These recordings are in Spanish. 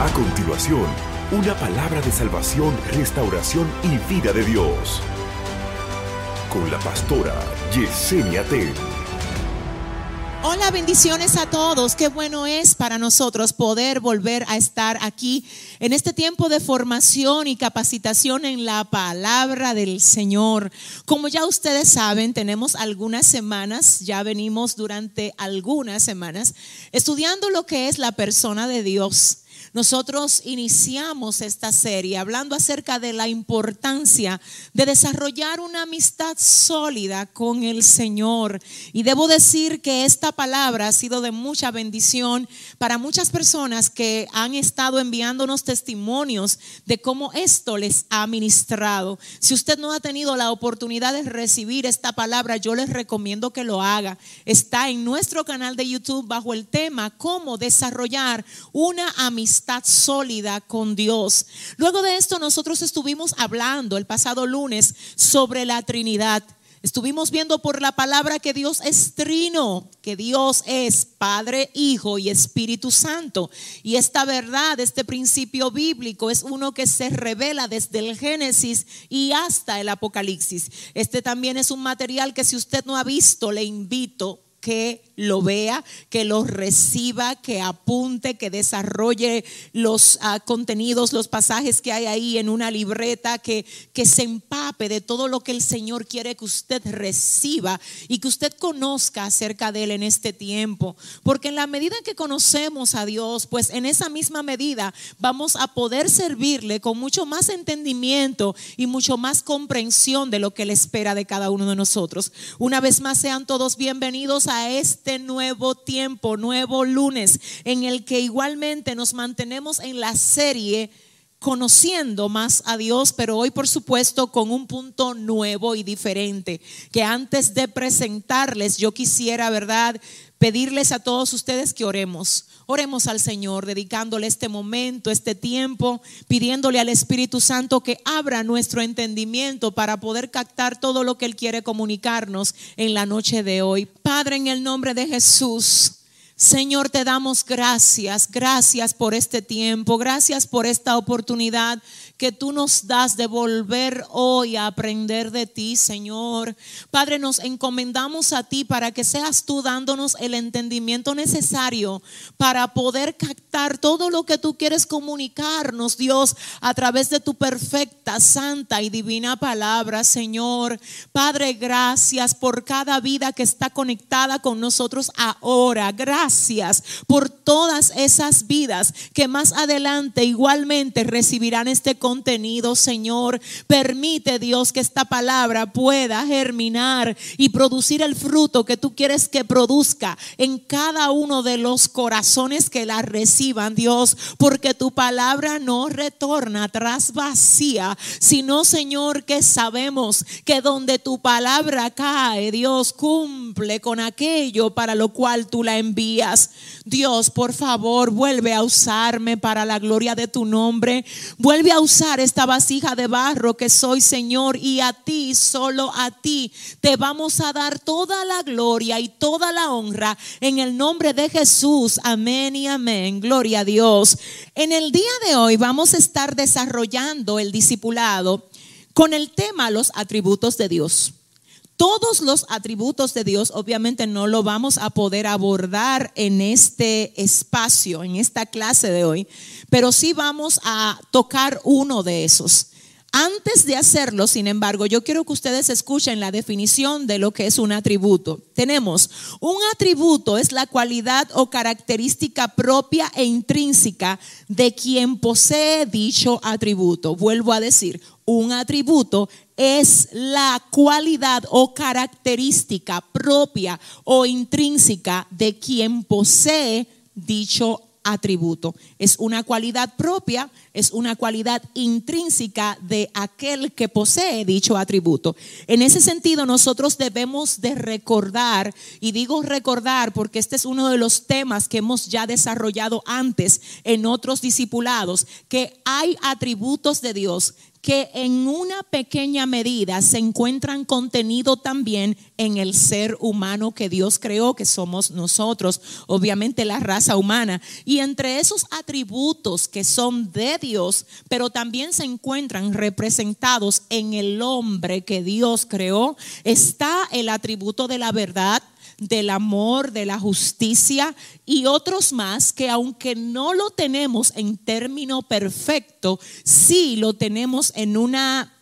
A continuación, una palabra de salvación, restauración y vida de Dios. Con la pastora Yesenia Ten. Hola, bendiciones a todos. Qué bueno es para nosotros poder volver a estar aquí en este tiempo de formación y capacitación en la palabra del Señor. Como ya ustedes saben, tenemos algunas semanas, ya venimos durante algunas semanas estudiando lo que es la persona de Dios. Nosotros iniciamos esta serie hablando acerca de la importancia de desarrollar una amistad sólida con el Señor. Y debo decir que esta palabra ha sido de mucha bendición para muchas personas que han estado enviándonos testimonios de cómo esto les ha ministrado. Si usted no ha tenido la oportunidad de recibir esta palabra, yo les recomiendo que lo haga. Está en nuestro canal de YouTube bajo el tema cómo desarrollar una amistad sólida con Dios. Luego de esto nosotros estuvimos hablando el pasado lunes sobre la Trinidad. Estuvimos viendo por la palabra que Dios es trino, que Dios es Padre, Hijo y Espíritu Santo. Y esta verdad, este principio bíblico es uno que se revela desde el Génesis y hasta el Apocalipsis. Este también es un material que si usted no ha visto, le invito que lo vea, que lo reciba, que apunte, que desarrolle los ah, contenidos, los pasajes que hay ahí en una libreta, que, que se empape de todo lo que el Señor quiere que usted reciba y que usted conozca acerca de Él en este tiempo. Porque en la medida que conocemos a Dios, pues en esa misma medida vamos a poder servirle con mucho más entendimiento y mucho más comprensión de lo que Él espera de cada uno de nosotros. Una vez más, sean todos bienvenidos a este nuevo tiempo, nuevo lunes, en el que igualmente nos mantenemos en la serie conociendo más a Dios, pero hoy por supuesto con un punto nuevo y diferente, que antes de presentarles yo quisiera, ¿verdad? Pedirles a todos ustedes que oremos. Oremos al Señor, dedicándole este momento, este tiempo, pidiéndole al Espíritu Santo que abra nuestro entendimiento para poder captar todo lo que Él quiere comunicarnos en la noche de hoy. Padre, en el nombre de Jesús. Señor, te damos gracias, gracias por este tiempo, gracias por esta oportunidad que tú nos das de volver hoy a aprender de ti, Señor. Padre, nos encomendamos a ti para que seas tú dándonos el entendimiento necesario para poder captar todo lo que tú quieres comunicarnos, Dios, a través de tu perfecta, santa y divina palabra, Señor. Padre, gracias por cada vida que está conectada con nosotros ahora. Gracias por todas esas vidas que más adelante igualmente recibirán este contenido, Señor. Permite, Dios, que esta palabra pueda germinar y producir el fruto que tú quieres que produzca en cada uno de los corazones que la reciban, Dios, porque tu palabra no retorna atrás vacía, sino, Señor, que sabemos que donde tu palabra cae, Dios cumple con aquello para lo cual tú la envías. Dios, por favor, vuelve a usarme para la gloria de tu nombre. Vuelve a esta vasija de barro que soy Señor y a ti, solo a ti, te vamos a dar toda la gloria y toda la honra en el nombre de Jesús. Amén y amén. Gloria a Dios. En el día de hoy vamos a estar desarrollando el discipulado con el tema los atributos de Dios todos los atributos de Dios, obviamente no lo vamos a poder abordar en este espacio, en esta clase de hoy, pero sí vamos a tocar uno de esos. Antes de hacerlo, sin embargo, yo quiero que ustedes escuchen la definición de lo que es un atributo. Tenemos, un atributo es la cualidad o característica propia e intrínseca de quien posee dicho atributo. Vuelvo a decir, un atributo es la cualidad o característica propia o intrínseca de quien posee dicho atributo. Es una cualidad propia, es una cualidad intrínseca de aquel que posee dicho atributo. En ese sentido, nosotros debemos de recordar, y digo recordar porque este es uno de los temas que hemos ya desarrollado antes en otros discipulados, que hay atributos de Dios que en una pequeña medida se encuentran contenido también en el ser humano que Dios creó, que somos nosotros, obviamente la raza humana. Y entre esos atributos que son de Dios, pero también se encuentran representados en el hombre que Dios creó, está el atributo de la verdad, del amor, de la justicia y otros más que aunque no lo tenemos en término perfecto, sí lo tenemos en una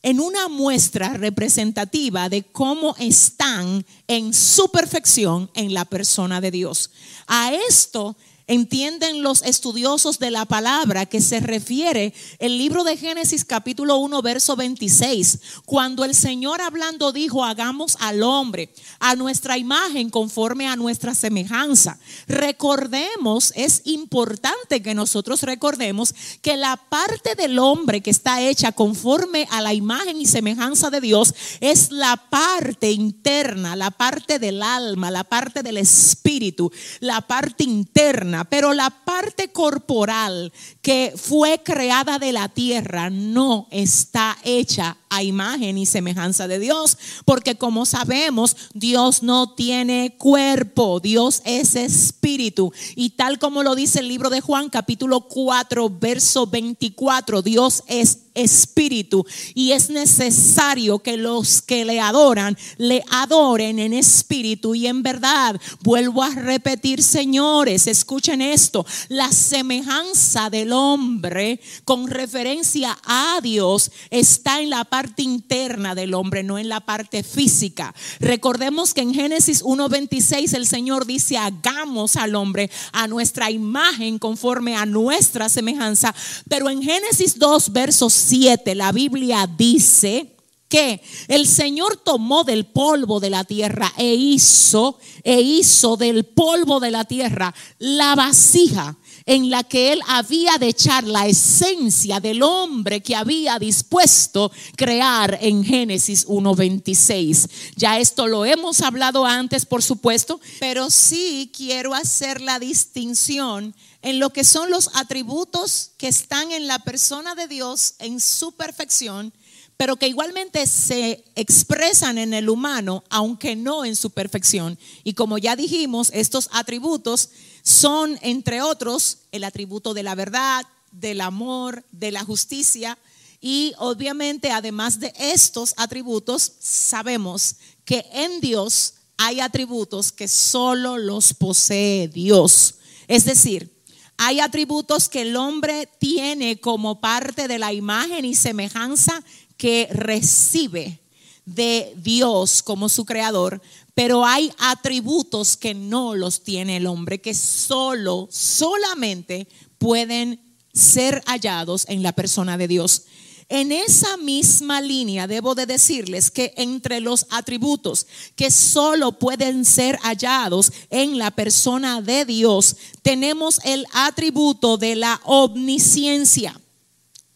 en una muestra representativa de cómo están en su perfección en la persona de Dios. A esto entienden los estudiosos de la palabra que se refiere el libro de Génesis capítulo 1 verso 26, cuando el Señor hablando dijo, hagamos al hombre a nuestra imagen conforme a nuestra semejanza. Recordemos, es importante que nosotros recordemos que la parte del hombre que está hecha conforme a la imagen y semejanza de Dios es la parte interna, la parte del alma, la parte del espíritu, la parte interna pero la parte corporal que fue creada de la tierra no está hecha a imagen y semejanza de Dios, porque como sabemos, Dios no tiene cuerpo, Dios es espíritu. Y tal como lo dice el libro de Juan capítulo 4, verso 24, Dios es espíritu y es necesario que los que le adoran le adoren en espíritu y en verdad. Vuelvo a repetir, señores, escuchen esto, la semejanza del hombre con referencia a Dios está en la parte interna del hombre, no en la parte física. Recordemos que en Génesis 1:26 el Señor dice, hagamos al hombre a nuestra imagen conforme a nuestra semejanza, pero en Génesis 2 versos 7 la Biblia dice que el Señor tomó del polvo de la tierra e hizo e hizo del polvo de la tierra la vasija en la que él había de echar la esencia del hombre que había dispuesto crear en Génesis 1.26. Ya esto lo hemos hablado antes, por supuesto, pero sí quiero hacer la distinción en lo que son los atributos que están en la persona de Dios en su perfección pero que igualmente se expresan en el humano, aunque no en su perfección. Y como ya dijimos, estos atributos son, entre otros, el atributo de la verdad, del amor, de la justicia. Y obviamente, además de estos atributos, sabemos que en Dios hay atributos que solo los posee Dios. Es decir, hay atributos que el hombre tiene como parte de la imagen y semejanza que recibe de Dios como su creador, pero hay atributos que no los tiene el hombre, que solo, solamente pueden ser hallados en la persona de Dios. En esa misma línea debo de decirles que entre los atributos que solo pueden ser hallados en la persona de Dios, tenemos el atributo de la omnisciencia.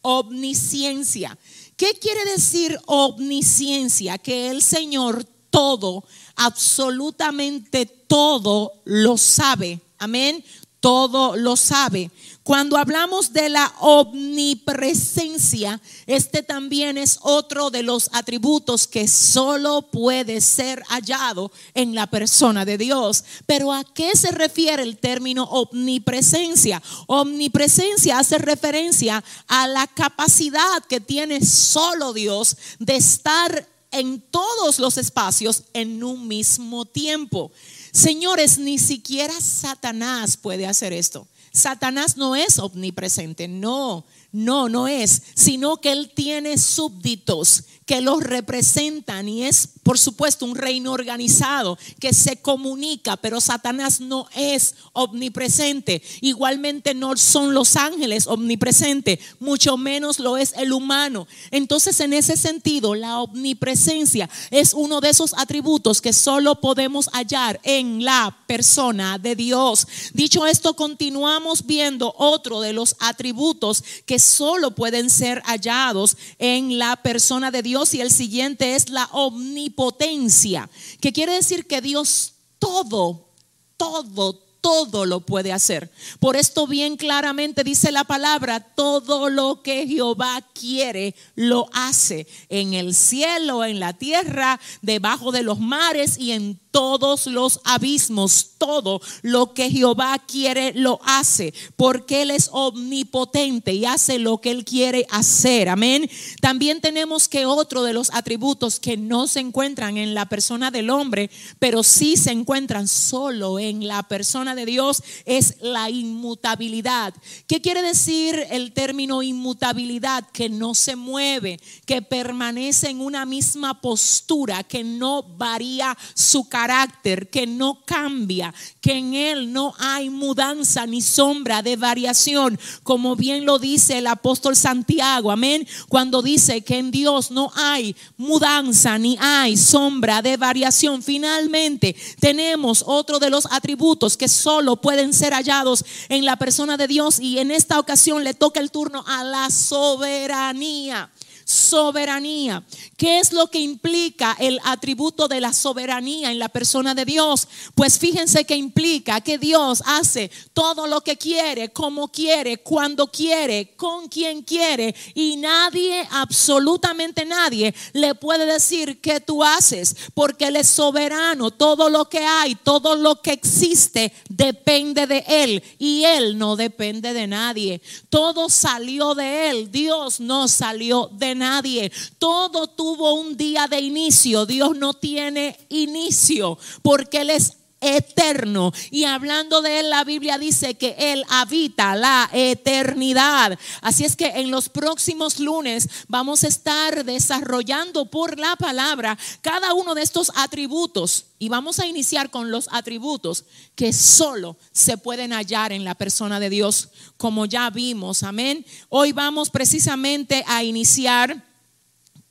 Omnisciencia. ¿Qué quiere decir omnisciencia? Que el Señor todo, absolutamente todo lo sabe. Amén. Todo lo sabe. Cuando hablamos de la omnipresencia, este también es otro de los atributos que solo puede ser hallado en la persona de Dios. Pero ¿a qué se refiere el término omnipresencia? Omnipresencia hace referencia a la capacidad que tiene solo Dios de estar en todos los espacios en un mismo tiempo. Señores, ni siquiera Satanás puede hacer esto. Satanás no es omnipresente, no. No, no es, sino que Él tiene súbditos que los representan y es, por supuesto, un reino organizado que se comunica, pero Satanás no es omnipresente. Igualmente no son los ángeles omnipresentes, mucho menos lo es el humano. Entonces, en ese sentido, la omnipresencia es uno de esos atributos que solo podemos hallar en la persona de Dios. Dicho esto, continuamos viendo otro de los atributos que solo pueden ser hallados en la persona de Dios y el siguiente es la omnipotencia, que quiere decir que Dios todo, todo, todo lo puede hacer. Por esto bien claramente dice la palabra, todo lo que Jehová quiere lo hace en el cielo, en la tierra, debajo de los mares y en todos los abismos. Todo lo que Jehová quiere lo hace, porque Él es omnipotente y hace lo que Él quiere hacer. Amén. También tenemos que otro de los atributos que no se encuentran en la persona del hombre, pero sí se encuentran solo en la persona de Dios, es la inmutabilidad. ¿Qué quiere decir el término inmutabilidad? Que no se mueve, que permanece en una misma postura, que no varía su carácter carácter que no cambia, que en él no hay mudanza ni sombra de variación, como bien lo dice el apóstol Santiago, amén, cuando dice que en Dios no hay mudanza ni hay sombra de variación. Finalmente, tenemos otro de los atributos que solo pueden ser hallados en la persona de Dios y en esta ocasión le toca el turno a la soberanía soberanía. ¿Qué es lo que implica el atributo de la soberanía en la persona de Dios? Pues fíjense que implica que Dios hace todo lo que quiere, como quiere, cuando quiere, con quien quiere y nadie, absolutamente nadie, le puede decir que tú haces porque Él es soberano. Todo lo que hay, todo lo que existe depende de Él y Él no depende de nadie. Todo salió de Él. Dios no salió de nadie. Todo tuvo un día de inicio. Dios no tiene inicio porque Él es eterno. Y hablando de él, la Biblia dice que él habita la eternidad. Así es que en los próximos lunes vamos a estar desarrollando por la palabra cada uno de estos atributos. Y vamos a iniciar con los atributos que solo se pueden hallar en la persona de Dios, como ya vimos. Amén. Hoy vamos precisamente a iniciar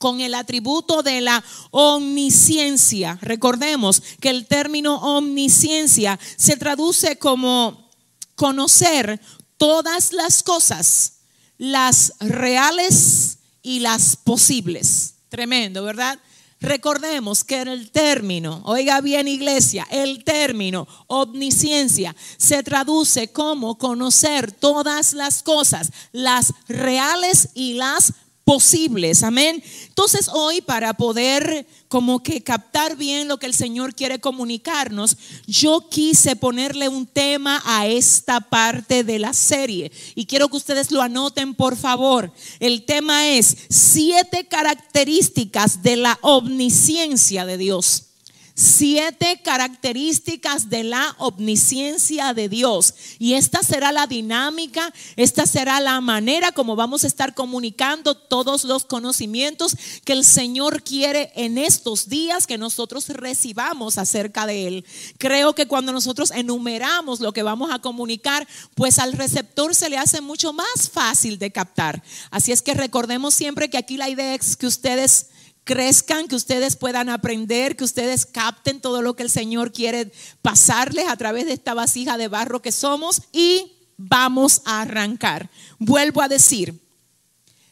con el atributo de la omnisciencia. Recordemos que el término omnisciencia se traduce como conocer todas las cosas, las reales y las posibles. Tremendo, ¿verdad? Recordemos que el término, oiga bien iglesia, el término omnisciencia se traduce como conocer todas las cosas, las reales y las posibles. Amén. Entonces hoy para poder como que captar bien lo que el Señor quiere comunicarnos, yo quise ponerle un tema a esta parte de la serie y quiero que ustedes lo anoten por favor. El tema es siete características de la omnisciencia de Dios siete características de la omnisciencia de Dios. Y esta será la dinámica, esta será la manera como vamos a estar comunicando todos los conocimientos que el Señor quiere en estos días que nosotros recibamos acerca de Él. Creo que cuando nosotros enumeramos lo que vamos a comunicar, pues al receptor se le hace mucho más fácil de captar. Así es que recordemos siempre que aquí la idea es que ustedes crezcan, que ustedes puedan aprender, que ustedes capten todo lo que el Señor quiere pasarles a través de esta vasija de barro que somos y vamos a arrancar. Vuelvo a decir,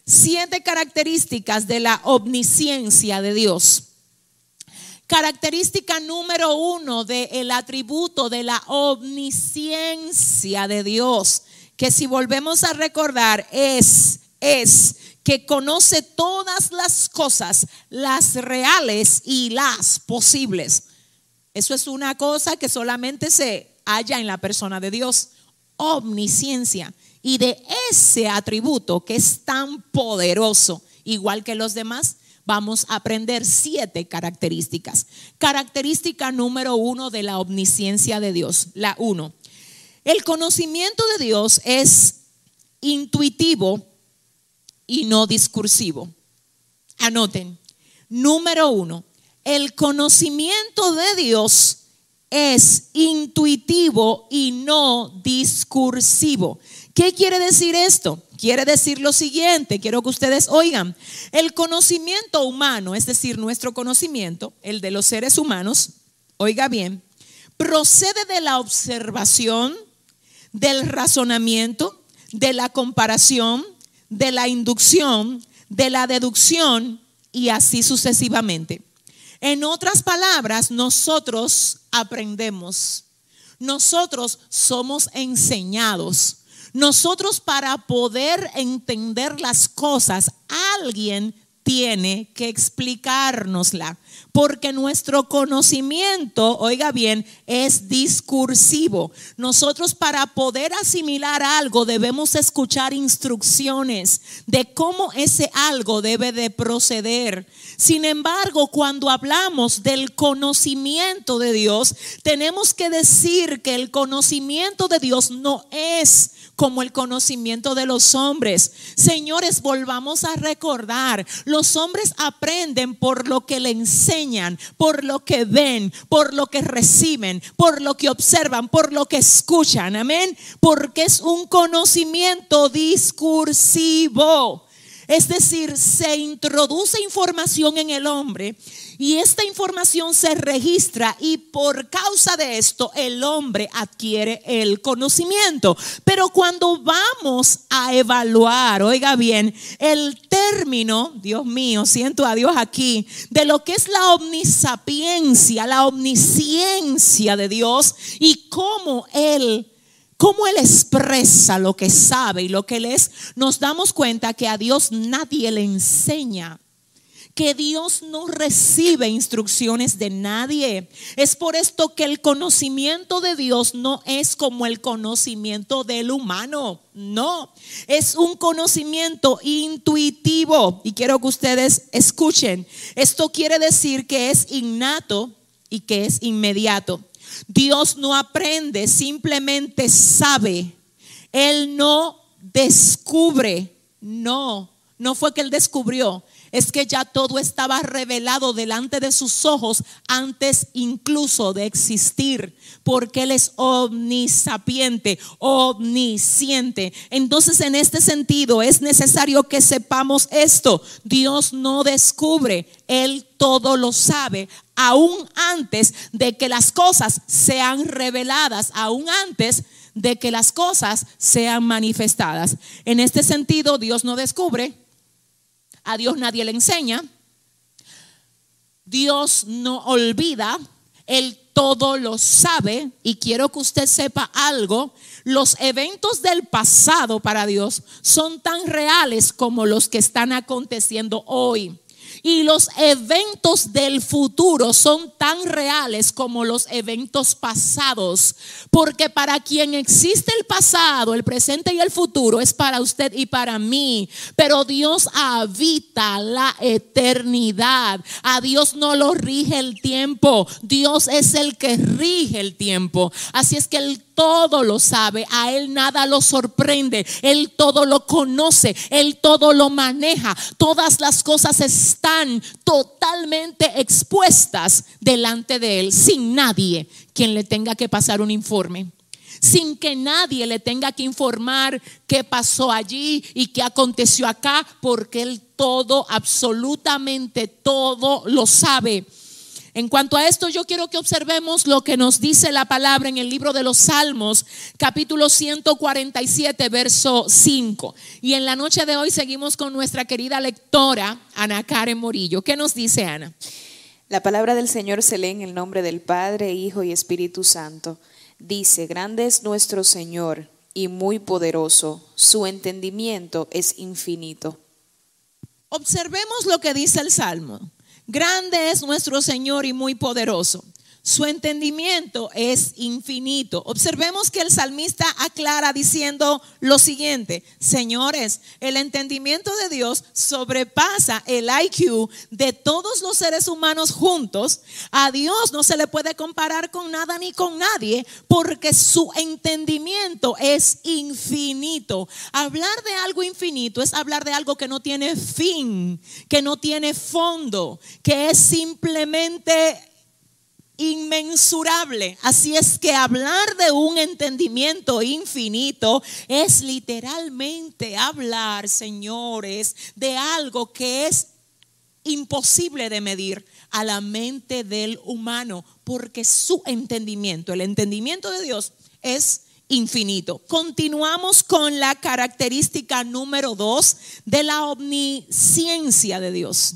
siete características de la omnisciencia de Dios. Característica número uno del atributo de la omnisciencia de Dios, que si volvemos a recordar es, es que conoce todas las cosas, las reales y las posibles. Eso es una cosa que solamente se halla en la persona de Dios, omnisciencia. Y de ese atributo que es tan poderoso, igual que los demás, vamos a aprender siete características. Característica número uno de la omnisciencia de Dios, la uno. El conocimiento de Dios es intuitivo y no discursivo. Anoten, número uno, el conocimiento de Dios es intuitivo y no discursivo. ¿Qué quiere decir esto? Quiere decir lo siguiente, quiero que ustedes oigan. El conocimiento humano, es decir, nuestro conocimiento, el de los seres humanos, oiga bien, procede de la observación, del razonamiento, de la comparación, de la inducción, de la deducción y así sucesivamente. En otras palabras, nosotros aprendemos. nosotros somos enseñados. Nosotros para poder entender las cosas, alguien tiene que explicárnosla, porque nuestro conocimiento, oiga bien, es discursivo. Nosotros para poder asimilar algo debemos escuchar instrucciones de cómo ese algo debe de proceder. Sin embargo, cuando hablamos del conocimiento de Dios, tenemos que decir que el conocimiento de Dios no es como el conocimiento de los hombres. Señores, volvamos a recordar, los hombres aprenden por lo que le enseñan, por lo que ven, por lo que reciben, por lo que observan, por lo que escuchan. Amén. Porque es un conocimiento discursivo. Es decir, se introduce información en el hombre y esta información se registra y por causa de esto el hombre adquiere el conocimiento. Pero cuando vamos a evaluar, oiga bien, el término, Dios mío, siento a Dios aquí, de lo que es la omnisapiencia, la omnisciencia de Dios y cómo Él cómo Él expresa lo que sabe y lo que Él es, nos damos cuenta que a Dios nadie le enseña que Dios no recibe instrucciones de nadie. Es por esto que el conocimiento de Dios no es como el conocimiento del humano. No, es un conocimiento intuitivo. Y quiero que ustedes escuchen. Esto quiere decir que es innato y que es inmediato. Dios no aprende, simplemente sabe. Él no descubre. No, no fue que él descubrió. Es que ya todo estaba revelado delante de sus ojos antes incluso de existir, porque Él es omnisapiente, omnisciente. Entonces, en este sentido, es necesario que sepamos esto. Dios no descubre, Él todo lo sabe, aún antes de que las cosas sean reveladas, aún antes de que las cosas sean manifestadas. En este sentido, Dios no descubre, a Dios nadie le enseña, Dios no olvida, Él todo lo sabe. Y quiero que usted sepa algo, los eventos del pasado para Dios son tan reales como los que están aconteciendo hoy. Y los eventos del futuro son tan reales como los eventos pasados. Porque para quien existe el pasado, el presente y el futuro es para usted y para mí. Pero Dios habita la eternidad. A Dios no lo rige el tiempo. Dios es el que rige el tiempo. Así es que el todo lo sabe, a Él nada lo sorprende, Él todo lo conoce, Él todo lo maneja, todas las cosas están totalmente expuestas delante de Él, sin nadie quien le tenga que pasar un informe sin que nadie le tenga que informar qué pasó allí y qué aconteció acá, porque Él todo, absolutamente todo lo sabe. En cuanto a esto, yo quiero que observemos lo que nos dice la palabra en el libro de los Salmos, capítulo 147, verso 5. Y en la noche de hoy seguimos con nuestra querida lectora, Ana Karen Morillo. ¿Qué nos dice Ana? La palabra del Señor se lee en el nombre del Padre, Hijo y Espíritu Santo. Dice, grande es nuestro Señor y muy poderoso, su entendimiento es infinito. Observemos lo que dice el Salmo. Grande es nuestro Señor y muy poderoso. Su entendimiento es infinito. Observemos que el salmista aclara diciendo lo siguiente, señores, el entendimiento de Dios sobrepasa el IQ de todos los seres humanos juntos. A Dios no se le puede comparar con nada ni con nadie porque su entendimiento es infinito. Hablar de algo infinito es hablar de algo que no tiene fin, que no tiene fondo, que es simplemente inmensurable. Así es que hablar de un entendimiento infinito es literalmente hablar, señores, de algo que es imposible de medir a la mente del humano, porque su entendimiento, el entendimiento de Dios es infinito. Continuamos con la característica número dos de la omnisciencia de Dios.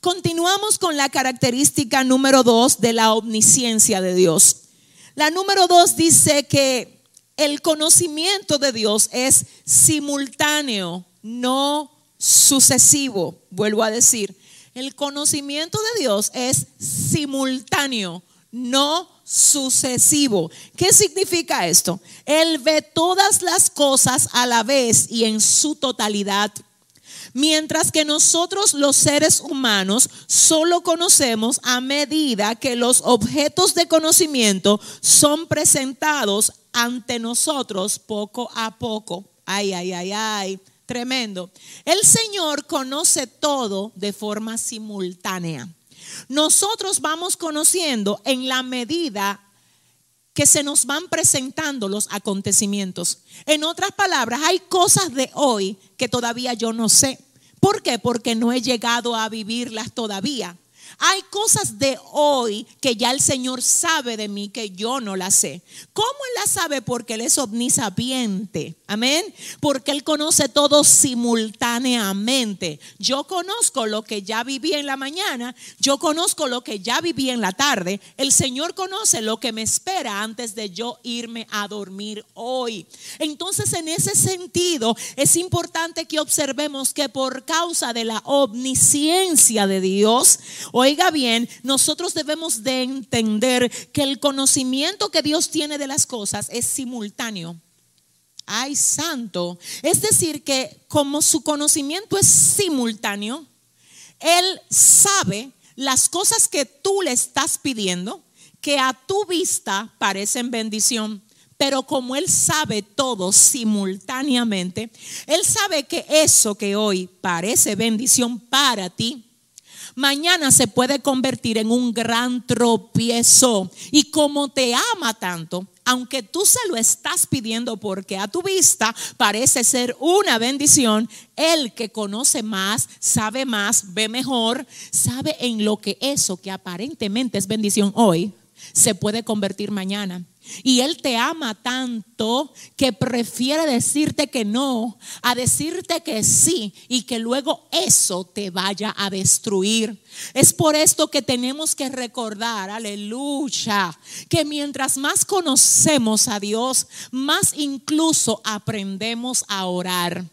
Continuamos con la característica número dos de la omnisciencia de Dios. La número dos dice que el conocimiento de Dios es simultáneo, no sucesivo. Vuelvo a decir, el conocimiento de Dios es simultáneo, no sucesivo. ¿Qué significa esto? Él ve todas las cosas a la vez y en su totalidad. Mientras que nosotros los seres humanos solo conocemos a medida que los objetos de conocimiento son presentados ante nosotros poco a poco. Ay, ay, ay, ay. Tremendo. El Señor conoce todo de forma simultánea. Nosotros vamos conociendo en la medida que se nos van presentando los acontecimientos. En otras palabras, hay cosas de hoy que todavía yo no sé. ¿Por qué? Porque no he llegado a vivirlas todavía. Hay cosas de hoy que ya el Señor sabe de mí que yo no las sé. ¿Cómo Él las sabe? Porque Él es omnisapiente. Amén. Porque Él conoce todo simultáneamente. Yo conozco lo que ya viví en la mañana. Yo conozco lo que ya viví en la tarde. El Señor conoce lo que me espera antes de yo irme a dormir hoy. Entonces, en ese sentido, es importante que observemos que por causa de la omnisciencia de Dios, Oiga bien, nosotros debemos de entender que el conocimiento que Dios tiene de las cosas es simultáneo. Ay, santo. Es decir, que como su conocimiento es simultáneo, Él sabe las cosas que tú le estás pidiendo, que a tu vista parecen bendición. Pero como Él sabe todo simultáneamente, Él sabe que eso que hoy parece bendición para ti, mañana se puede convertir en un gran tropiezo. Y como te ama tanto, aunque tú se lo estás pidiendo porque a tu vista parece ser una bendición, el que conoce más, sabe más, ve mejor, sabe en lo que eso que aparentemente es bendición hoy se puede convertir mañana. Y Él te ama tanto que prefiere decirte que no a decirte que sí y que luego eso te vaya a destruir. Es por esto que tenemos que recordar, aleluya, que mientras más conocemos a Dios, más incluso aprendemos a orar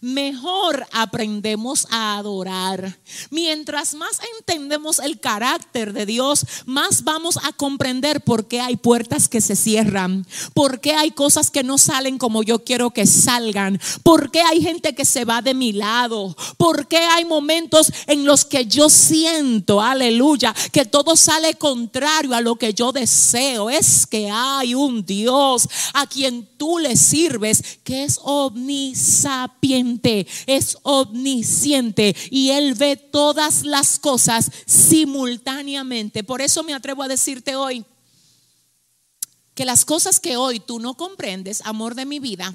mejor aprendemos a adorar. Mientras más entendemos el carácter de Dios, más vamos a comprender por qué hay puertas que se cierran, por qué hay cosas que no salen como yo quiero que salgan, por qué hay gente que se va de mi lado, por qué hay momentos en los que yo siento, aleluya, que todo sale contrario a lo que yo deseo. Es que hay un Dios a quien tú le sirves que es omnisapiente es omnisciente y Él ve todas las cosas simultáneamente. Por eso me atrevo a decirte hoy que las cosas que hoy tú no comprendes, amor de mi vida,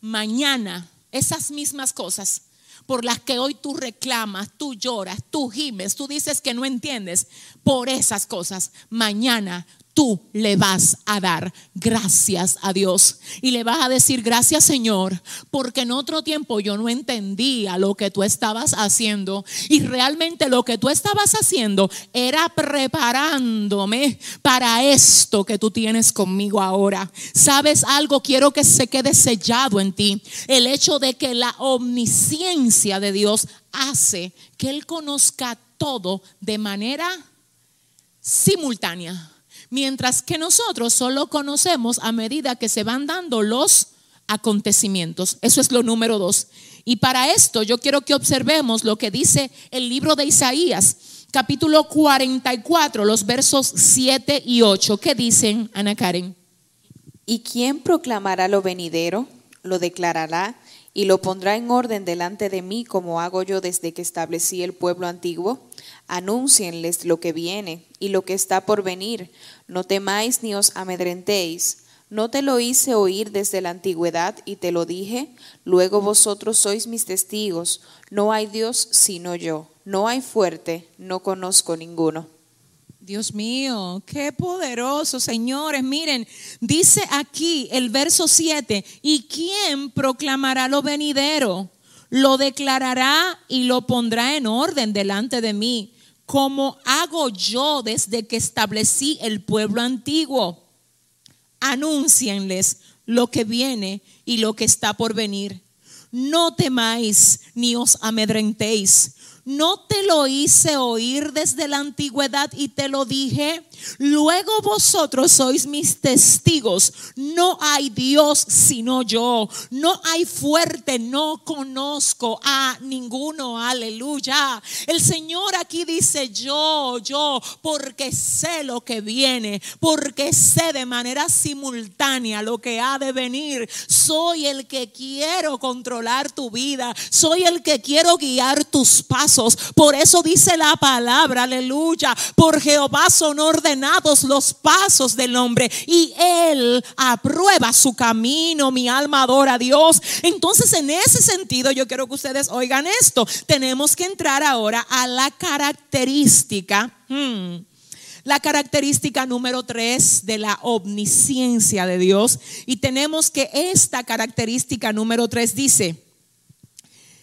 mañana esas mismas cosas por las que hoy tú reclamas, tú lloras, tú gimes, tú dices que no entiendes, por esas cosas, mañana tú le vas a dar gracias a Dios y le vas a decir gracias Señor, porque en otro tiempo yo no entendía lo que tú estabas haciendo y realmente lo que tú estabas haciendo era preparándome para esto que tú tienes conmigo ahora. ¿Sabes algo? Quiero que se quede sellado en ti el hecho de que la omnisciencia de Dios hace que Él conozca todo de manera simultánea mientras que nosotros solo conocemos a medida que se van dando los acontecimientos. Eso es lo número dos. Y para esto yo quiero que observemos lo que dice el libro de Isaías, capítulo 44, los versos 7 y 8. ¿Qué dicen, Ana Karen? ¿Y quién proclamará lo venidero? Lo declarará y lo pondrá en orden delante de mí como hago yo desde que establecí el pueblo antiguo Anúncienles lo que viene y lo que está por venir. No temáis ni os amedrentéis. ¿No te lo hice oír desde la antigüedad y te lo dije? Luego vosotros sois mis testigos. No hay Dios sino yo. No hay fuerte, no conozco ninguno. Dios mío, qué poderoso, señores. Miren, dice aquí el verso 7, ¿y quién proclamará lo venidero? Lo declarará y lo pondrá en orden delante de mí como hago yo desde que establecí el pueblo antiguo. anúncienles lo que viene y lo que está por venir. No temáis ni os amedrentéis. No te lo hice oír desde la antigüedad y te lo dije. Luego vosotros sois mis testigos. No hay Dios sino yo. No hay fuerte, no conozco a ninguno. Aleluya. El Señor aquí dice yo, yo, porque sé lo que viene, porque sé de manera simultánea lo que ha de venir. Soy el que quiero controlar tu vida. Soy el que quiero guiar tus pasos. Por eso dice la palabra, aleluya. Por Jehová son los pasos del hombre y él aprueba su camino. Mi alma adora a Dios. Entonces, en ese sentido, yo quiero que ustedes oigan esto. Tenemos que entrar ahora a la característica. Hmm, la característica número tres de la omnisciencia de Dios. Y tenemos que esta característica número tres dice,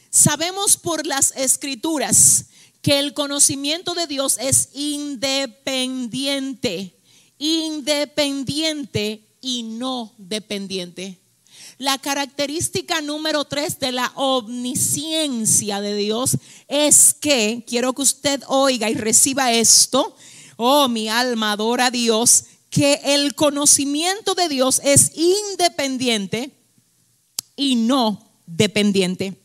sabemos por las escrituras que el conocimiento de Dios es independiente, independiente y no dependiente. La característica número tres de la omnisciencia de Dios es que, quiero que usted oiga y reciba esto, oh mi alma adora a Dios, que el conocimiento de Dios es independiente y no dependiente.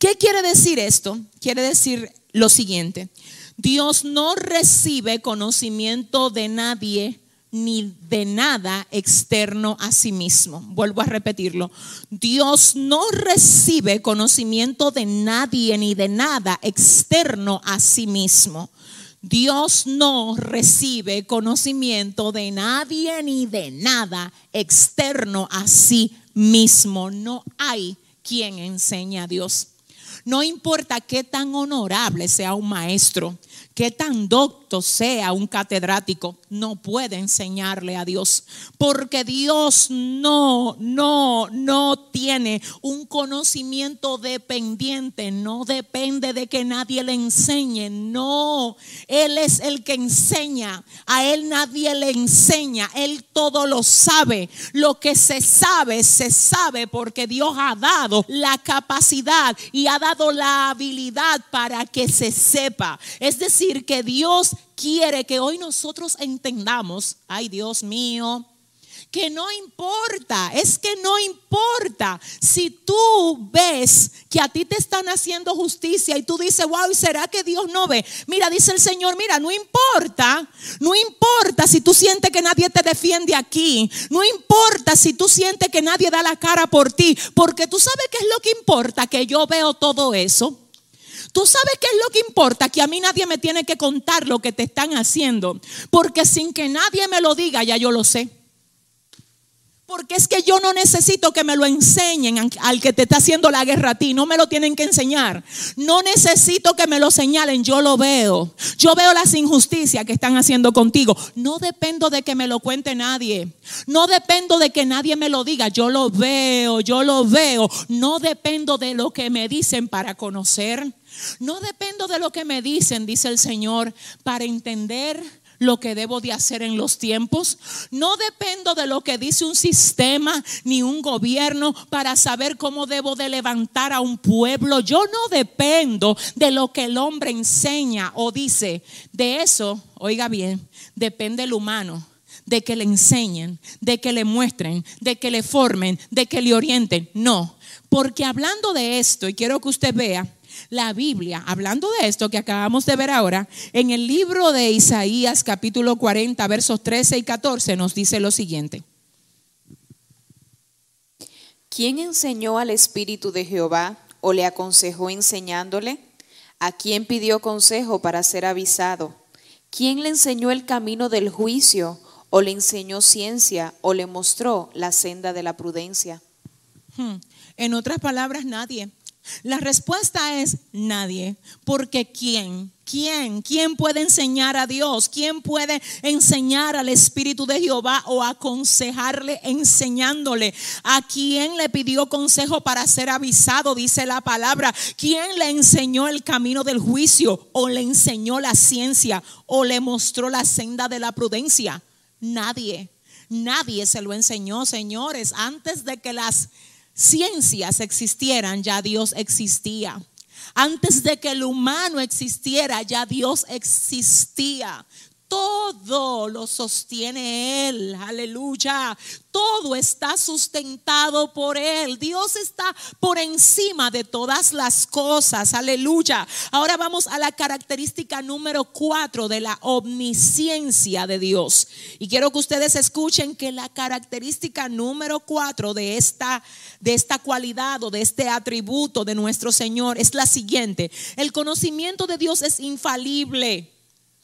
¿Qué quiere decir esto? Quiere decir lo siguiente. Dios no recibe conocimiento de nadie ni de nada externo a sí mismo. Vuelvo a repetirlo. Dios no recibe conocimiento de nadie ni de nada externo a sí mismo. Dios no recibe conocimiento de nadie ni de nada externo a sí mismo. No hay quien enseñe a Dios. No importa qué tan honorable sea un maestro, qué tan docto sea un catedrático, no puede enseñarle a Dios. Porque Dios no, no, no tiene un conocimiento dependiente, no depende de que nadie le enseñe, no. Él es el que enseña, a Él nadie le enseña, Él todo lo sabe. Lo que se sabe, se sabe porque Dios ha dado la capacidad y ha dado la habilidad para que se sepa. Es decir, que Dios quiere que hoy nosotros entendamos, ay Dios mío, que no importa, es que no importa si tú ves que a ti te están haciendo justicia y tú dices, wow, ¿será que Dios no ve? Mira, dice el Señor, mira, no importa, no importa si tú sientes que nadie te defiende aquí, no importa si tú sientes que nadie da la cara por ti, porque tú sabes qué es lo que importa, que yo veo todo eso. Tú sabes qué es lo que importa, que a mí nadie me tiene que contar lo que te están haciendo, porque sin que nadie me lo diga, ya yo lo sé. Porque es que yo no necesito que me lo enseñen al que te está haciendo la guerra a ti. No me lo tienen que enseñar. No necesito que me lo señalen. Yo lo veo. Yo veo las injusticias que están haciendo contigo. No dependo de que me lo cuente nadie. No dependo de que nadie me lo diga. Yo lo veo. Yo lo veo. No dependo de lo que me dicen para conocer. No dependo de lo que me dicen, dice el Señor, para entender lo que debo de hacer en los tiempos. No dependo de lo que dice un sistema ni un gobierno para saber cómo debo de levantar a un pueblo. Yo no dependo de lo que el hombre enseña o dice. De eso, oiga bien, depende el humano de que le enseñen, de que le muestren, de que le formen, de que le orienten. No, porque hablando de esto, y quiero que usted vea, la Biblia, hablando de esto que acabamos de ver ahora, en el libro de Isaías capítulo 40, versos 13 y 14 nos dice lo siguiente. ¿Quién enseñó al Espíritu de Jehová o le aconsejó enseñándole? ¿A quién pidió consejo para ser avisado? ¿Quién le enseñó el camino del juicio o le enseñó ciencia o le mostró la senda de la prudencia? Hmm. En otras palabras, nadie. La respuesta es nadie, porque ¿quién? ¿Quién? ¿Quién puede enseñar a Dios? ¿Quién puede enseñar al Espíritu de Jehová o aconsejarle enseñándole? ¿A quién le pidió consejo para ser avisado? Dice la palabra. ¿Quién le enseñó el camino del juicio o le enseñó la ciencia o le mostró la senda de la prudencia? Nadie. Nadie se lo enseñó, señores. Antes de que las ciencias existieran, ya Dios existía. Antes de que el humano existiera, ya Dios existía. Todo lo sostiene Él, aleluya. Todo está sustentado por Él. Dios está por encima de todas las cosas, aleluya. Ahora vamos a la característica número cuatro de la omnisciencia de Dios. Y quiero que ustedes escuchen que la característica número cuatro de esta, de esta cualidad o de este atributo de nuestro Señor es la siguiente. El conocimiento de Dios es infalible.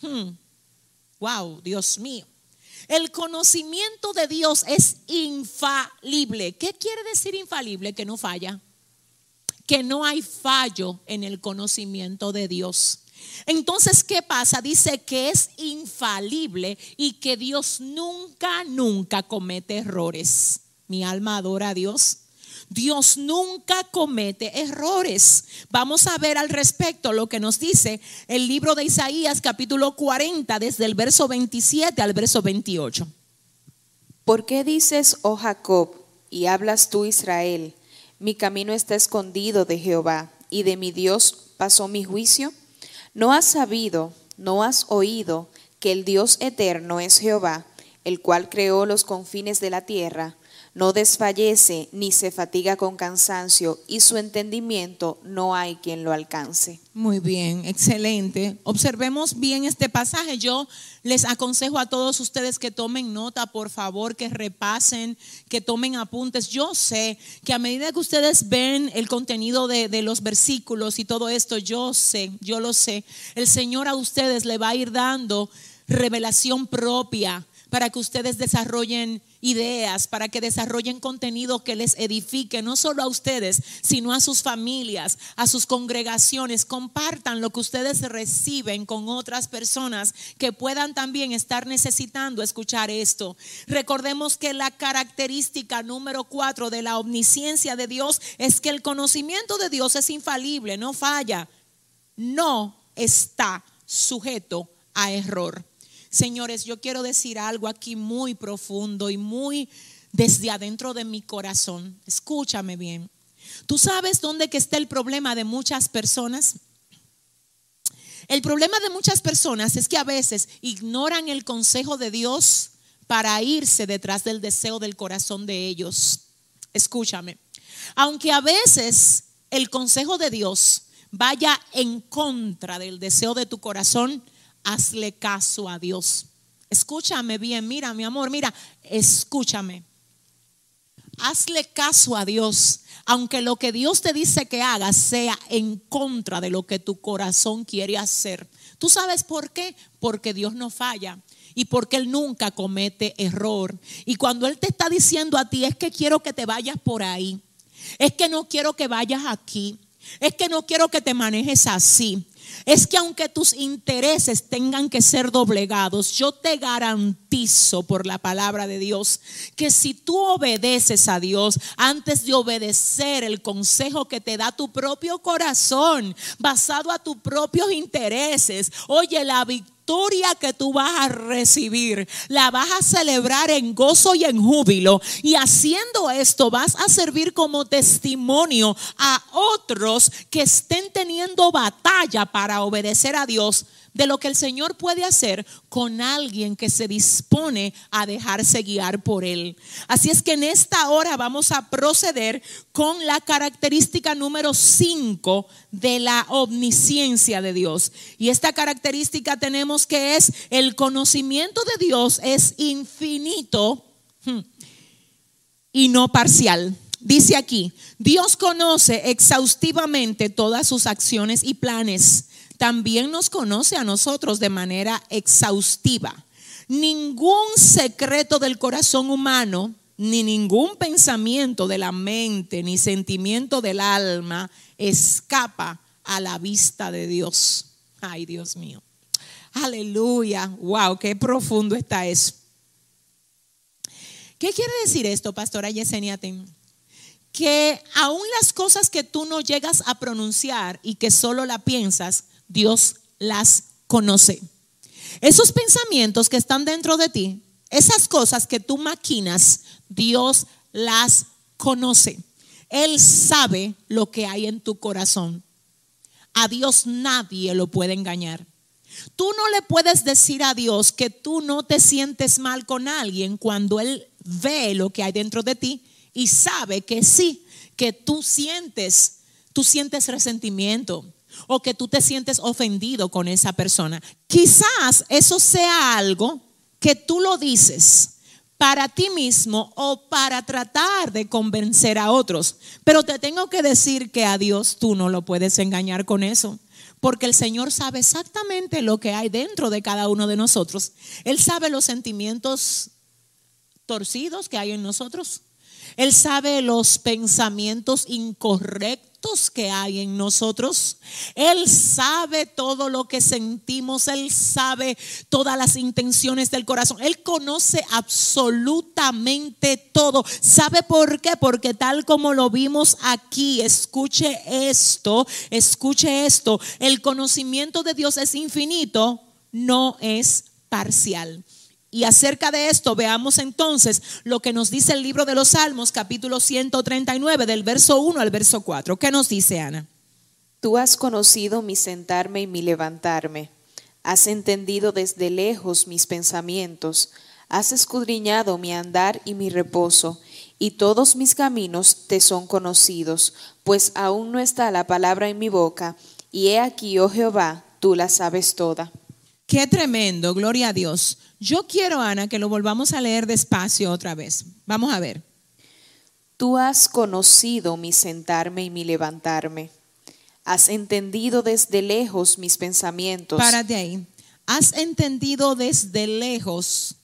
Hmm. Wow, Dios mío. El conocimiento de Dios es infalible. ¿Qué quiere decir infalible? Que no falla. Que no hay fallo en el conocimiento de Dios. Entonces, ¿qué pasa? Dice que es infalible y que Dios nunca, nunca comete errores. Mi alma adora a Dios. Dios nunca comete errores. Vamos a ver al respecto lo que nos dice el libro de Isaías capítulo 40 desde el verso 27 al verso 28. ¿Por qué dices, oh Jacob, y hablas tú Israel, mi camino está escondido de Jehová, y de mi Dios pasó mi juicio? ¿No has sabido, no has oído que el Dios eterno es Jehová, el cual creó los confines de la tierra? No desfallece ni se fatiga con cansancio y su entendimiento no hay quien lo alcance. Muy bien, excelente. Observemos bien este pasaje. Yo les aconsejo a todos ustedes que tomen nota, por favor, que repasen, que tomen apuntes. Yo sé que a medida que ustedes ven el contenido de, de los versículos y todo esto, yo sé, yo lo sé, el Señor a ustedes le va a ir dando revelación propia para que ustedes desarrollen ideas, para que desarrollen contenido que les edifique, no solo a ustedes, sino a sus familias, a sus congregaciones. Compartan lo que ustedes reciben con otras personas que puedan también estar necesitando escuchar esto. Recordemos que la característica número cuatro de la omnisciencia de Dios es que el conocimiento de Dios es infalible, no falla, no está sujeto a error. Señores, yo quiero decir algo aquí muy profundo y muy desde adentro de mi corazón. Escúchame bien. ¿Tú sabes dónde que está el problema de muchas personas? El problema de muchas personas es que a veces ignoran el consejo de Dios para irse detrás del deseo del corazón de ellos. Escúchame. Aunque a veces el consejo de Dios vaya en contra del deseo de tu corazón, hazle caso a Dios. Escúchame bien, mira mi amor, mira, escúchame. Hazle caso a Dios, aunque lo que Dios te dice que hagas sea en contra de lo que tu corazón quiere hacer. ¿Tú sabes por qué? Porque Dios no falla y porque Él nunca comete error. Y cuando Él te está diciendo a ti, es que quiero que te vayas por ahí, es que no quiero que vayas aquí, es que no quiero que te manejes así es que aunque tus intereses tengan que ser doblegados, yo te garantizo por la palabra de Dios que si tú obedeces a Dios antes de obedecer el consejo que te da tu propio corazón, basado a tus propios intereses, oye, la victoria victoria que tú vas a recibir, la vas a celebrar en gozo y en júbilo. Y haciendo esto vas a servir como testimonio a otros que estén teniendo batalla para obedecer a Dios de lo que el Señor puede hacer con alguien que se dispone a dejarse guiar por Él. Así es que en esta hora vamos a proceder con la característica número 5 de la omnisciencia de Dios. Y esta característica tenemos que es el conocimiento de Dios es infinito hmm, y no parcial. Dice aquí, Dios conoce exhaustivamente todas sus acciones y planes también nos conoce a nosotros de manera exhaustiva. Ningún secreto del corazón humano, ni ningún pensamiento de la mente, ni sentimiento del alma escapa a la vista de Dios. Ay, Dios mío. Aleluya. Wow, qué profundo está eso. ¿Qué quiere decir esto, pastora Yesenia? Que aún las cosas que tú no llegas a pronunciar y que solo la piensas, Dios las conoce. Esos pensamientos que están dentro de ti, Esas cosas que tú maquinas, Dios las conoce. Él sabe lo que hay en tu corazón. A Dios nadie lo puede engañar. Tú no le puedes decir a Dios que tú no te sientes mal con alguien cuando Él ve lo que hay dentro de ti y sabe que sí, que tú sientes, tú sientes resentimiento o que tú te sientes ofendido con esa persona. Quizás eso sea algo que tú lo dices para ti mismo o para tratar de convencer a otros. Pero te tengo que decir que a Dios tú no lo puedes engañar con eso. Porque el Señor sabe exactamente lo que hay dentro de cada uno de nosotros. Él sabe los sentimientos torcidos que hay en nosotros. Él sabe los pensamientos incorrectos que hay en nosotros. Él sabe todo lo que sentimos. Él sabe todas las intenciones del corazón. Él conoce absolutamente todo. ¿Sabe por qué? Porque tal como lo vimos aquí, escuche esto, escuche esto. El conocimiento de Dios es infinito, no es parcial. Y acerca de esto veamos entonces lo que nos dice el libro de los Salmos, capítulo 139, del verso 1 al verso 4. ¿Qué nos dice Ana? Tú has conocido mi sentarme y mi levantarme. Has entendido desde lejos mis pensamientos. Has escudriñado mi andar y mi reposo. Y todos mis caminos te son conocidos, pues aún no está la palabra en mi boca. Y he aquí, oh Jehová, tú la sabes toda. Qué tremendo, gloria a Dios. Yo quiero, Ana, que lo volvamos a leer despacio otra vez. Vamos a ver. Tú has conocido mi sentarme y mi levantarme. Has entendido desde lejos mis pensamientos. Párate ahí. Has entendido desde lejos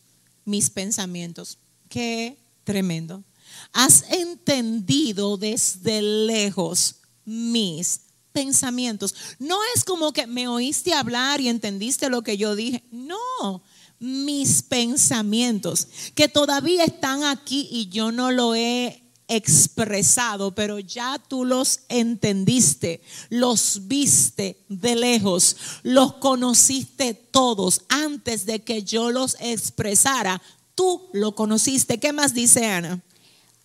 mis pensamientos. Qué tremendo. Has entendido desde lejos mis pensamientos. No es como que me oíste hablar y entendiste lo que yo dije. No, mis pensamientos, que todavía están aquí y yo no lo he expresado, pero ya tú los entendiste, los viste de lejos, los conociste todos antes de que yo los expresara. Tú lo conociste. ¿Qué más dice Ana?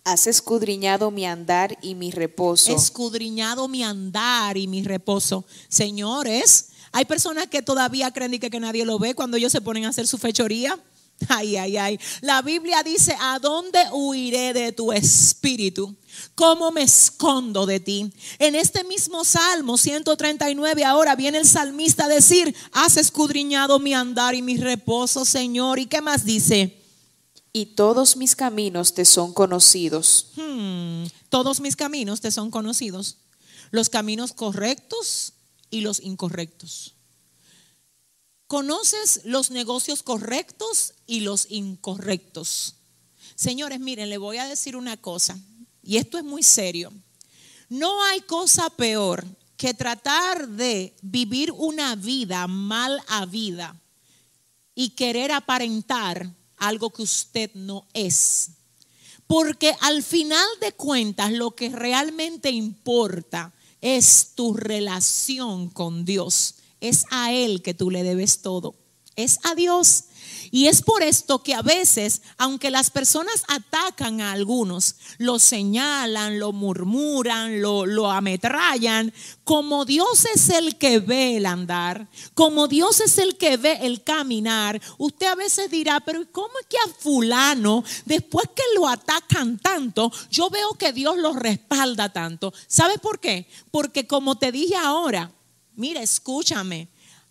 Has escudriñado mi andar y mi reposo. Escudriñado mi andar y mi reposo. Señores, hay personas que todavía creen que, que nadie lo ve cuando ellos se ponen a hacer su fechoría. Ay, ay, ay. La Biblia dice, ¿a dónde huiré de tu espíritu? ¿Cómo me escondo de ti? En este mismo Salmo 139 ahora viene el salmista a decir, has escudriñado mi andar y mi reposo, Señor. ¿Y qué más dice? Y todos mis caminos te son conocidos. Hmm, todos mis caminos te son conocidos. Los caminos correctos y los incorrectos. ¿Conoces los negocios correctos y los incorrectos? Señores, miren, le voy a decir una cosa, y esto es muy serio. No hay cosa peor que tratar de vivir una vida mal a vida y querer aparentar algo que usted no es. Porque al final de cuentas lo que realmente importa es tu relación con Dios. Es a Él que tú le debes todo. Es a Dios. Y es por esto que a veces, aunque las personas atacan a algunos, lo señalan, lo murmuran, lo, lo ametrallan, como Dios es el que ve el andar, como Dios es el que ve el caminar, usted a veces dirá, pero ¿cómo es que a fulano, después que lo atacan tanto, yo veo que Dios lo respalda tanto? ¿Sabe por qué? Porque como te dije ahora, mira, escúchame.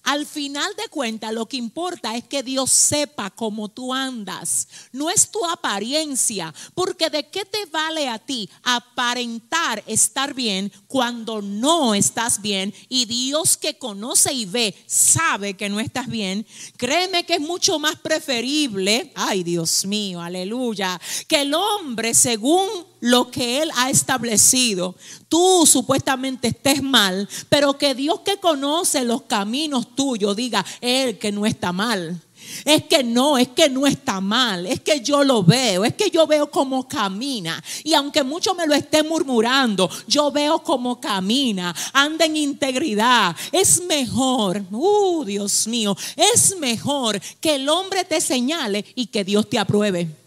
Al final de cuentas, lo que importa es que Dios sepa cómo tú andas. No es tu apariencia, porque de qué te vale a ti aparentar estar bien cuando no estás bien y Dios que conoce y ve sabe que no estás bien. Créeme que es mucho más preferible, ay Dios mío, aleluya, que el hombre según lo que Él ha establecido. Tú supuestamente estés mal, pero que Dios que conoce los caminos tuyos diga, Él que no está mal. Es que no, es que no está mal, es que yo lo veo, es que yo veo cómo camina. Y aunque muchos me lo estén murmurando, yo veo cómo camina, anda en integridad. Es mejor, uh, Dios mío, es mejor que el hombre te señale y que Dios te apruebe.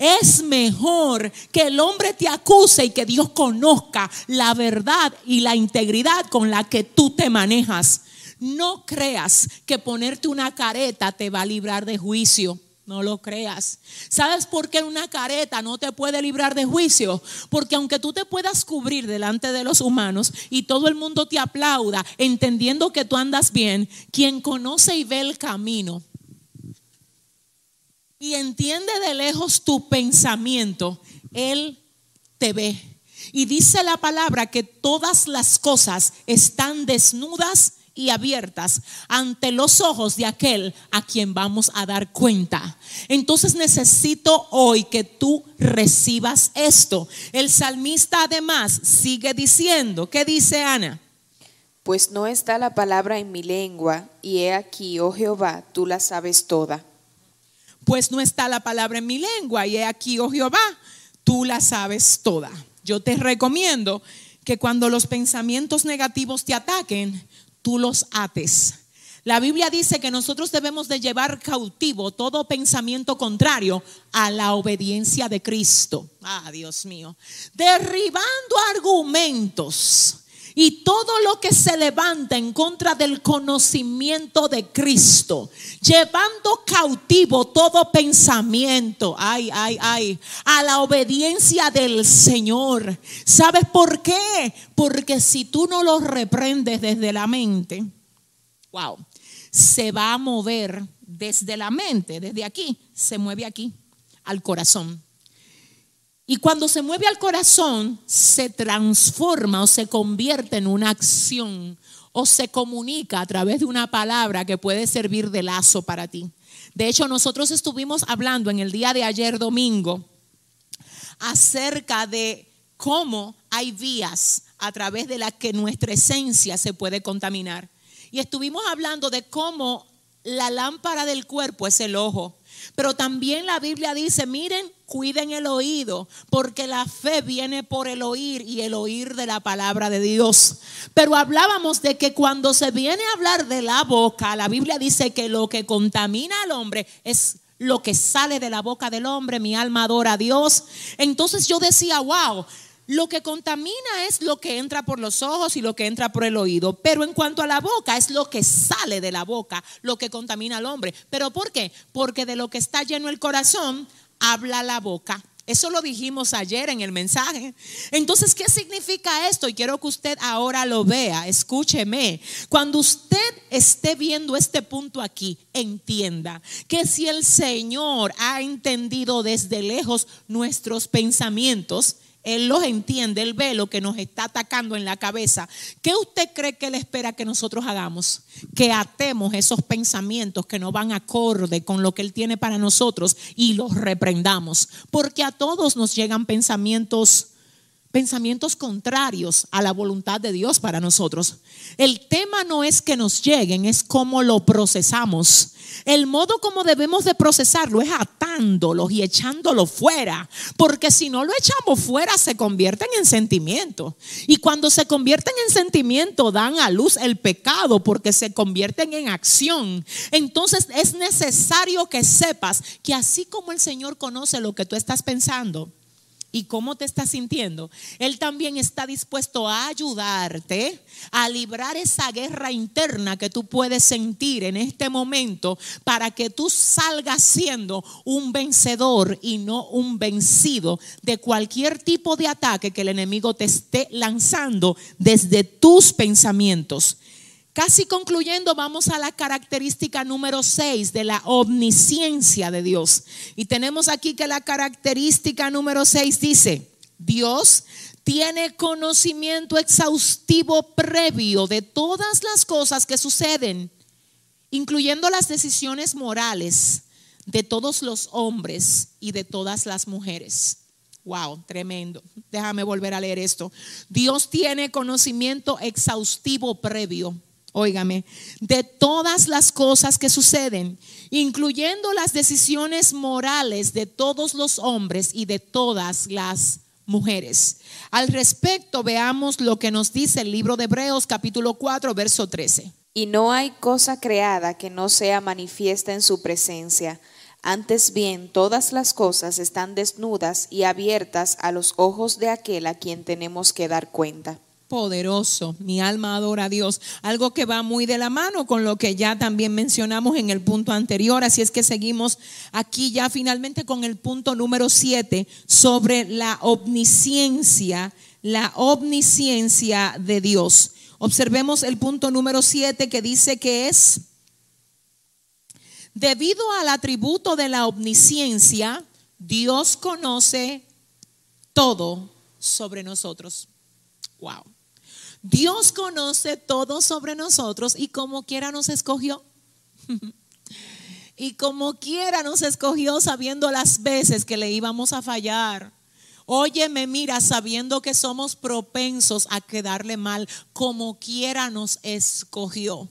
Es mejor que el hombre te acuse y que Dios conozca la verdad y la integridad con la que tú te manejas. No creas que ponerte una careta te va a librar de juicio. No lo creas. ¿Sabes por qué una careta no te puede librar de juicio? Porque aunque tú te puedas cubrir delante de los humanos y todo el mundo te aplauda entendiendo que tú andas bien, quien conoce y ve el camino y entiende de lejos tu pensamiento, Él te ve. Y dice la palabra que todas las cosas están desnudas y abiertas ante los ojos de aquel a quien vamos a dar cuenta. Entonces necesito hoy que tú recibas esto. El salmista además sigue diciendo, ¿qué dice Ana? Pues no está la palabra en mi lengua, y he aquí, oh Jehová, tú la sabes toda pues no está la palabra en mi lengua. Y he aquí, oh Jehová, tú la sabes toda. Yo te recomiendo que cuando los pensamientos negativos te ataquen, tú los ates. La Biblia dice que nosotros debemos de llevar cautivo todo pensamiento contrario a la obediencia de Cristo. Ah, Dios mío. Derribando argumentos y todo lo que se levanta en contra del conocimiento de Cristo, llevando cautivo todo pensamiento, ay, ay, ay, a la obediencia del Señor. ¿Sabes por qué? Porque si tú no lo reprendes desde la mente, wow, se va a mover desde la mente, desde aquí, se mueve aquí, al corazón. Y cuando se mueve al corazón, se transforma o se convierte en una acción o se comunica a través de una palabra que puede servir de lazo para ti. De hecho, nosotros estuvimos hablando en el día de ayer domingo acerca de cómo hay vías a través de las que nuestra esencia se puede contaminar. Y estuvimos hablando de cómo la lámpara del cuerpo es el ojo. Pero también la Biblia dice, miren, cuiden el oído, porque la fe viene por el oír y el oír de la palabra de Dios. Pero hablábamos de que cuando se viene a hablar de la boca, la Biblia dice que lo que contamina al hombre es lo que sale de la boca del hombre, mi alma adora a Dios. Entonces yo decía, wow, lo que contamina es lo que entra por los ojos y lo que entra por el oído. Pero en cuanto a la boca, es lo que sale de la boca lo que contamina al hombre. ¿Pero por qué? Porque de lo que está lleno el corazón, habla la boca. Eso lo dijimos ayer en el mensaje. Entonces, ¿qué significa esto? Y quiero que usted ahora lo vea. Escúcheme. Cuando usted esté viendo este punto aquí, entienda que si el Señor ha entendido desde lejos nuestros pensamientos, él los entiende, Él ve lo que nos está atacando en la cabeza. ¿Qué usted cree que Él espera que nosotros hagamos? Que atemos esos pensamientos que no van acorde con lo que Él tiene para nosotros y los reprendamos. Porque a todos nos llegan pensamientos pensamientos contrarios a la voluntad de Dios para nosotros. El tema no es que nos lleguen, es cómo lo procesamos. El modo como debemos de procesarlo es atándolos y echándolos fuera, porque si no lo echamos fuera se convierten en sentimientos. Y cuando se convierten en sentimiento dan a luz el pecado porque se convierten en acción. Entonces es necesario que sepas que así como el Señor conoce lo que tú estás pensando, y cómo te estás sintiendo, Él también está dispuesto a ayudarte a librar esa guerra interna que tú puedes sentir en este momento para que tú salgas siendo un vencedor y no un vencido de cualquier tipo de ataque que el enemigo te esté lanzando desde tus pensamientos. Casi concluyendo, vamos a la característica número 6 de la omnisciencia de Dios. Y tenemos aquí que la característica número 6 dice, Dios tiene conocimiento exhaustivo previo de todas las cosas que suceden, incluyendo las decisiones morales de todos los hombres y de todas las mujeres. Wow, tremendo. Déjame volver a leer esto. Dios tiene conocimiento exhaustivo previo óigame, de todas las cosas que suceden, incluyendo las decisiones morales de todos los hombres y de todas las mujeres. Al respecto, veamos lo que nos dice el libro de Hebreos capítulo 4, verso 13. Y no hay cosa creada que no sea manifiesta en su presencia. Antes bien, todas las cosas están desnudas y abiertas a los ojos de aquel a quien tenemos que dar cuenta poderoso. Mi alma adora a Dios. Algo que va muy de la mano con lo que ya también mencionamos en el punto anterior. Así es que seguimos aquí ya finalmente con el punto número 7 sobre la omnisciencia, la omnisciencia de Dios. Observemos el punto número 7 que dice que es, debido al atributo de la omnisciencia, Dios conoce todo sobre nosotros. Wow. Dios conoce todo sobre nosotros y como quiera nos escogió. y como quiera nos escogió sabiendo las veces que le íbamos a fallar. Óyeme, mira, sabiendo que somos propensos a quedarle mal, como quiera nos escogió.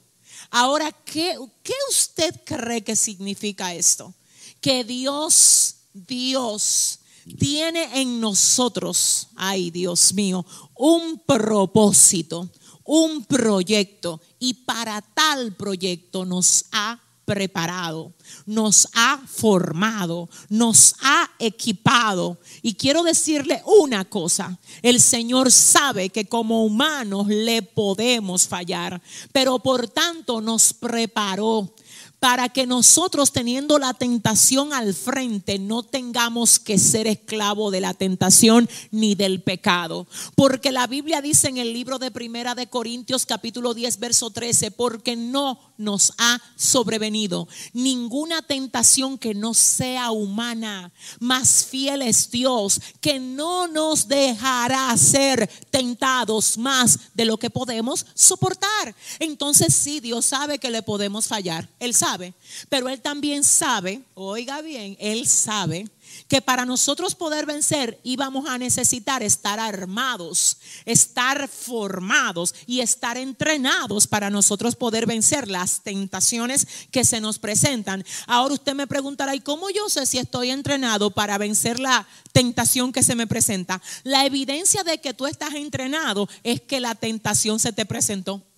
Ahora, ¿qué, ¿qué usted cree que significa esto? Que Dios, Dios tiene en nosotros, ay Dios mío, un propósito, un proyecto y para tal proyecto nos ha preparado, nos ha formado, nos ha equipado. Y quiero decirle una cosa, el Señor sabe que como humanos le podemos fallar, pero por tanto nos preparó para que nosotros teniendo la tentación al frente no tengamos que ser esclavo de la tentación ni del pecado. Porque la Biblia dice en el libro de Primera de Corintios capítulo 10 verso 13, porque no nos ha sobrevenido ninguna tentación que no sea humana, más fiel es Dios, que no nos dejará ser tentados más de lo que podemos soportar. Entonces sí, Dios sabe que le podemos fallar. Él sabe pero Él también sabe, oiga bien, Él sabe que para nosotros poder vencer íbamos a necesitar estar armados, estar formados y estar entrenados para nosotros poder vencer las tentaciones que se nos presentan. Ahora usted me preguntará, ¿y cómo yo sé si estoy entrenado para vencer la tentación que se me presenta? La evidencia de que tú estás entrenado es que la tentación se te presentó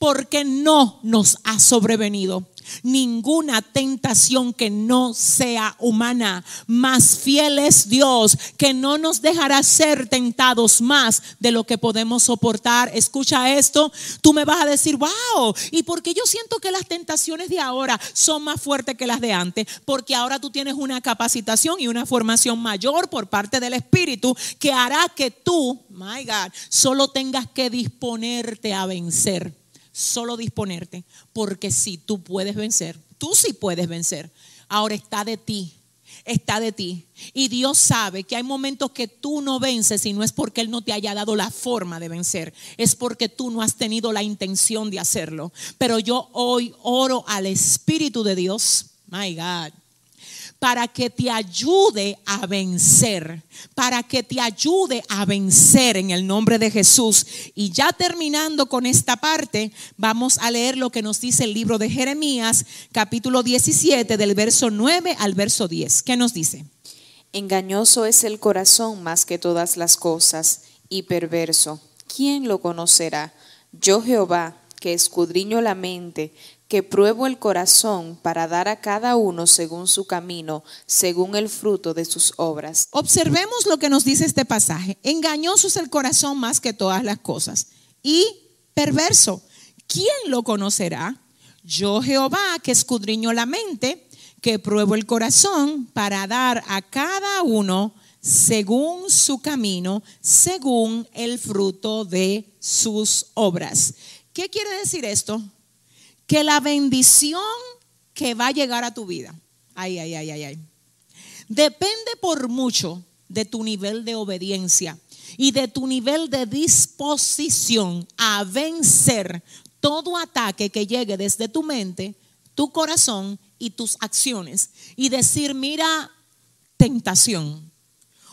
porque no nos ha sobrevenido ninguna tentación que no sea humana. Más fiel es Dios que no nos dejará ser tentados más de lo que podemos soportar. Escucha esto, tú me vas a decir, wow, ¿y por qué yo siento que las tentaciones de ahora son más fuertes que las de antes? Porque ahora tú tienes una capacitación y una formación mayor por parte del Espíritu que hará que tú, my God, solo tengas que disponerte a vencer solo disponerte, porque si tú puedes vencer, tú sí puedes vencer. Ahora está de ti, está de ti. Y Dios sabe que hay momentos que tú no vences y no es porque Él no te haya dado la forma de vencer, es porque tú no has tenido la intención de hacerlo. Pero yo hoy oro al Espíritu de Dios, my God, para que te ayude a vencer, para que te ayude a vencer en el nombre de Jesús. Y ya terminando con esta parte, vamos a leer lo que nos dice el libro de Jeremías, capítulo 17, del verso 9 al verso 10. ¿Qué nos dice? Engañoso es el corazón más que todas las cosas y perverso. ¿Quién lo conocerá? Yo Jehová, que escudriño la mente, que pruebo el corazón para dar a cada uno según su camino, según el fruto de sus obras. Observemos lo que nos dice este pasaje. Engañoso es el corazón más que todas las cosas y perverso. ¿Quién lo conocerá? Yo Jehová que escudriño la mente, que pruebo el corazón para dar a cada uno según su camino, según el fruto de sus obras. ¿Qué quiere decir esto? Que la bendición que va a llegar a tu vida, ay, ay, ay, ay, ay, depende por mucho de tu nivel de obediencia y de tu nivel de disposición a vencer todo ataque que llegue desde tu mente, tu corazón y tus acciones. Y decir, mira, tentación,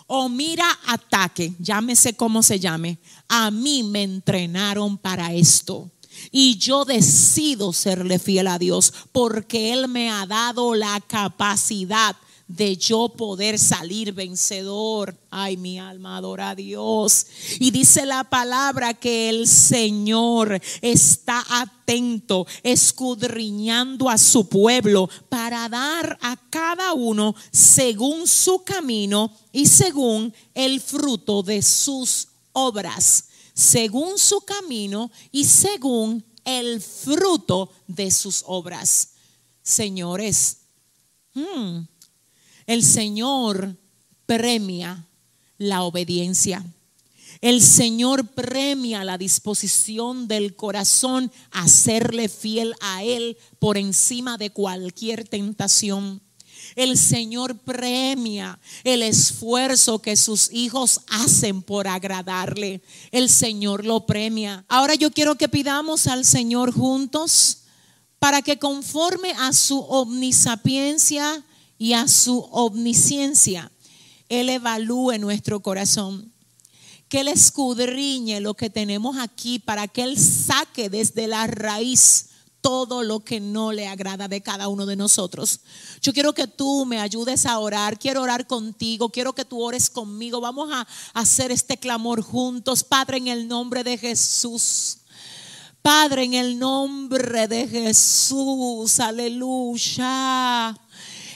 o mira ataque, llámese como se llame, a mí me entrenaron para esto. Y yo decido serle fiel a Dios porque Él me ha dado la capacidad de yo poder salir vencedor. Ay, mi alma adora a Dios. Y dice la palabra que el Señor está atento, escudriñando a su pueblo para dar a cada uno según su camino y según el fruto de sus obras. Según su camino y según el fruto de sus obras. Señores, hmm, el Señor premia la obediencia. El Señor premia la disposición del corazón a serle fiel a Él por encima de cualquier tentación. El Señor premia el esfuerzo que sus hijos hacen por agradarle. El Señor lo premia. Ahora yo quiero que pidamos al Señor juntos para que conforme a su omnisapiencia, y a su omnisciencia, Él evalúe nuestro corazón. Que Él escudriñe lo que tenemos aquí para que Él saque desde la raíz todo lo que no le agrada de cada uno de nosotros. Yo quiero que tú me ayudes a orar, quiero orar contigo, quiero que tú ores conmigo. Vamos a hacer este clamor juntos, Padre, en el nombre de Jesús. Padre, en el nombre de Jesús, aleluya.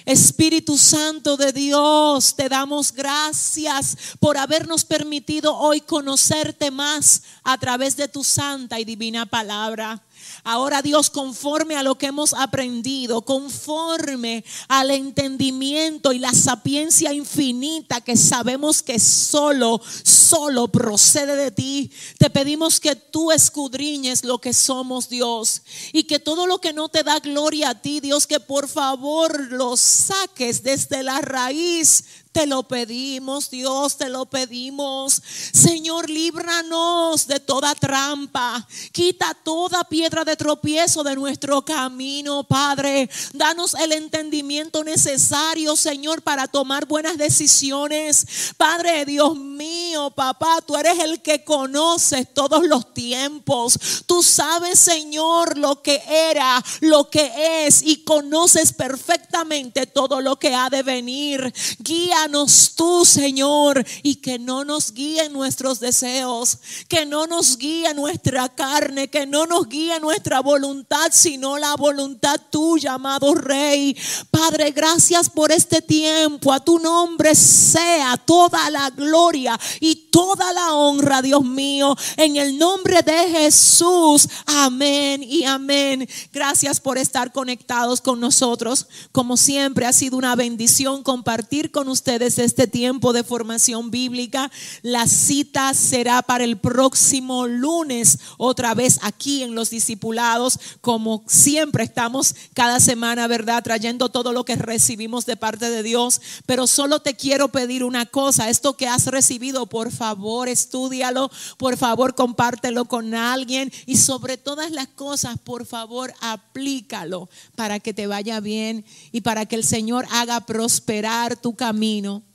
Espíritu Santo de Dios, te damos gracias por habernos permitido hoy conocerte más a través de tu santa y divina palabra. Ahora Dios, conforme a lo que hemos aprendido, conforme al entendimiento y la sapiencia infinita que sabemos que solo, solo procede de ti, te pedimos que tú escudriñes lo que somos Dios y que todo lo que no te da gloria a ti, Dios, que por favor lo saques desde la raíz te lo pedimos, Dios, te lo pedimos. Señor, líbranos de toda trampa. Quita toda piedra de tropiezo de nuestro camino, Padre. Danos el entendimiento necesario, Señor, para tomar buenas decisiones. Padre, Dios mío, papá, tú eres el que conoces todos los tiempos. Tú sabes, Señor, lo que era, lo que es y conoces perfectamente todo lo que ha de venir. Guía Guíanos tú, Señor, y que no nos guíen nuestros deseos, que no nos guíe nuestra carne, que no nos guíe nuestra voluntad, sino la voluntad tuya, amado Rey. Padre, gracias por este tiempo. A tu nombre sea toda la gloria y toda la honra, Dios mío, en el nombre de Jesús. Amén y amén. Gracias por estar conectados con nosotros. Como siempre, ha sido una bendición compartir con ustedes desde este tiempo de formación bíblica. La cita será para el próximo lunes, otra vez aquí en los discipulados, como siempre estamos cada semana, ¿verdad? Trayendo todo lo que recibimos de parte de Dios. Pero solo te quiero pedir una cosa, esto que has recibido, por favor, estudialo, por favor, compártelo con alguien y sobre todas las cosas, por favor, aplícalo para que te vaya bien y para que el Señor haga prosperar tu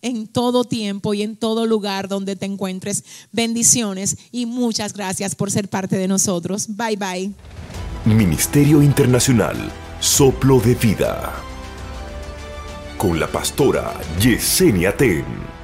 en todo tiempo y en todo lugar donde te encuentres. Bendiciones y muchas gracias por ser parte de nosotros. Bye bye. Ministerio Internacional, Soplo de Vida. Con la pastora Yesenia Ten.